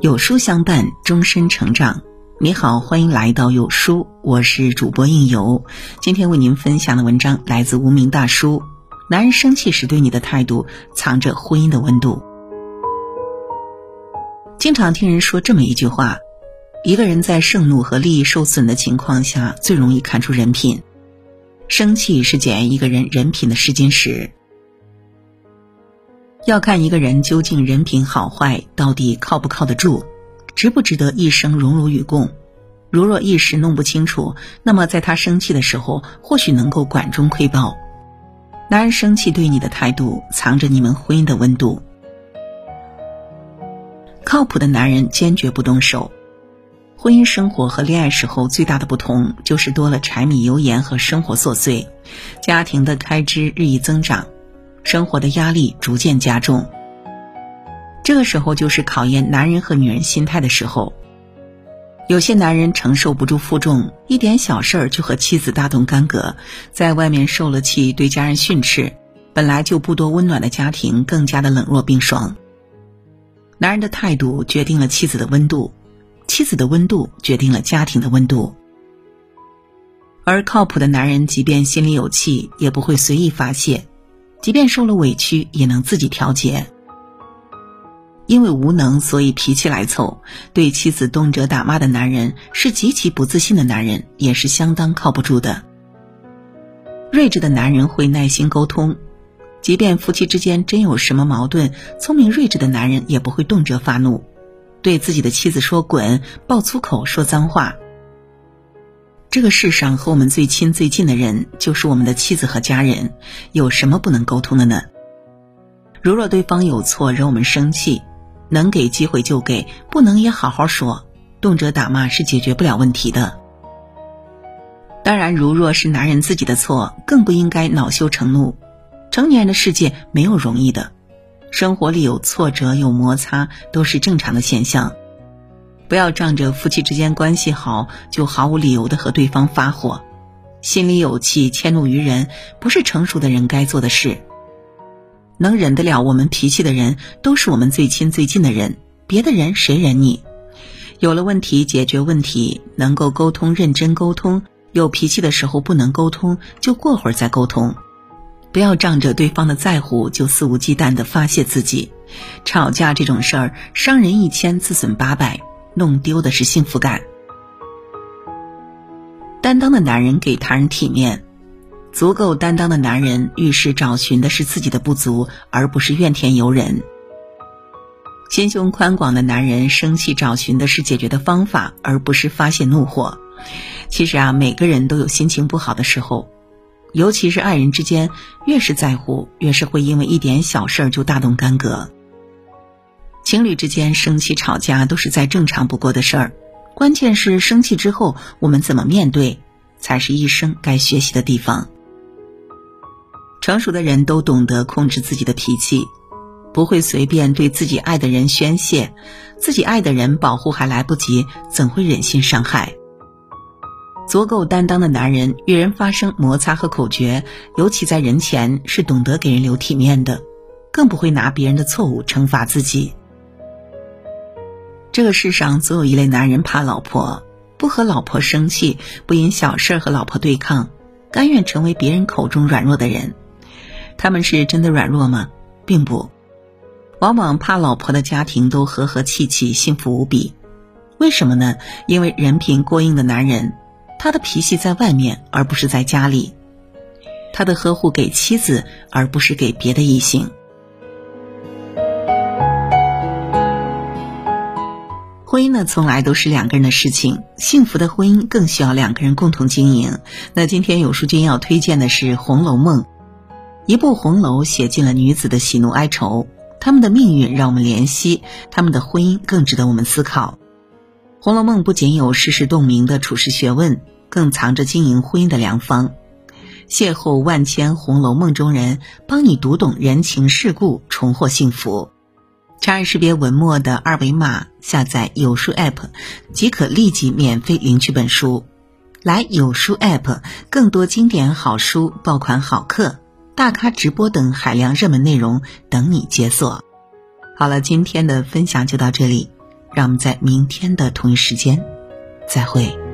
有书相伴，终身成长。你好，欢迎来到有书，我是主播应由。今天为您分享的文章来自无名大叔。男人生气时对你的态度，藏着婚姻的温度。经常听人说这么一句话：一个人在盛怒和利益受损的情况下，最容易看出人品。生气是检验一个人人品的试金石。要看一个人究竟人品好坏，到底靠不靠得住，值不值得一生荣辱与共。如若一时弄不清楚，那么在他生气的时候，或许能够管中窥豹。男人生气对你的态度，藏着你们婚姻的温度。靠谱的男人坚决不动手。婚姻生活和恋爱时候最大的不同，就是多了柴米油盐和生活琐碎，家庭的开支日益增长。生活的压力逐渐加重，这个时候就是考验男人和女人心态的时候。有些男人承受不住负重，一点小事儿就和妻子大动干戈，在外面受了气，对家人训斥，本来就不多温暖的家庭更加的冷若冰霜。男人的态度决定了妻子的温度，妻子的温度决定了家庭的温度。而靠谱的男人，即便心里有气，也不会随意发泄。即便受了委屈，也能自己调节。因为无能，所以脾气来凑，对妻子动辄打骂的男人是极其不自信的男人，也是相当靠不住的。睿智的男人会耐心沟通，即便夫妻之间真有什么矛盾，聪明睿智的男人也不会动辄发怒，对自己的妻子说滚，爆粗口，说脏话。这个世上和我们最亲最近的人，就是我们的妻子和家人。有什么不能沟通的呢？如若对方有错惹我们生气，能给机会就给，不能也好好说。动辄打骂是解决不了问题的。当然，如若是男人自己的错，更不应该恼羞成怒。成年人的世界没有容易的，生活里有挫折有摩擦都是正常的现象。不要仗着夫妻之间关系好，就毫无理由的和对方发火，心里有气迁怒于人，不是成熟的人该做的事。能忍得了我们脾气的人，都是我们最亲最近的人，别的人谁忍你？有了问题解决问题，能够沟通认真沟通，有脾气的时候不能沟通，就过会儿再沟通。不要仗着对方的在乎就肆无忌惮的发泄自己，吵架这种事儿，伤人一千，自损八百。弄丢的是幸福感。担当的男人给他人体面，足够担当的男人遇事找寻的是自己的不足，而不是怨天尤人。心胸宽广的男人生气找寻的是解决的方法，而不是发泄怒火。其实啊，每个人都有心情不好的时候，尤其是爱人之间，越是在乎，越是会因为一点小事儿就大动干戈。情侣之间生气吵架都是再正常不过的事儿，关键是生气之后我们怎么面对，才是一生该学习的地方。成熟的人都懂得控制自己的脾气，不会随便对自己爱的人宣泄，自己爱的人保护还来不及，怎会忍心伤害？足够担当的男人与人发生摩擦和口角，尤其在人前是懂得给人留体面的，更不会拿别人的错误惩罚自己。这个世上总有一类男人怕老婆，不和老婆生气，不因小事和老婆对抗，甘愿成为别人口中软弱的人。他们是真的软弱吗？并不，往往怕老婆的家庭都和和气气，幸福无比。为什么呢？因为人品过硬的男人，他的脾气在外面，而不是在家里；他的呵护给妻子，而不是给别的异性。婚姻呢，从来都是两个人的事情。幸福的婚姻更需要两个人共同经营。那今天有书君要推荐的是《红楼梦》，一部红楼写尽了女子的喜怒哀愁，她们的命运让我们怜惜，她们的婚姻更值得我们思考。《红楼梦》不仅有世事洞明的处世学问，更藏着经营婚姻的良方。邂逅万千《红楼梦》中人，帮你读懂人情世故，重获幸福。长按识别文末的二维码，下载有书 App，即可立即免费领取本书。来有书 App，更多经典好书、爆款好课、大咖直播等海量热门内容等你解锁。好了，今天的分享就到这里。让我们在明天的同一时间再会。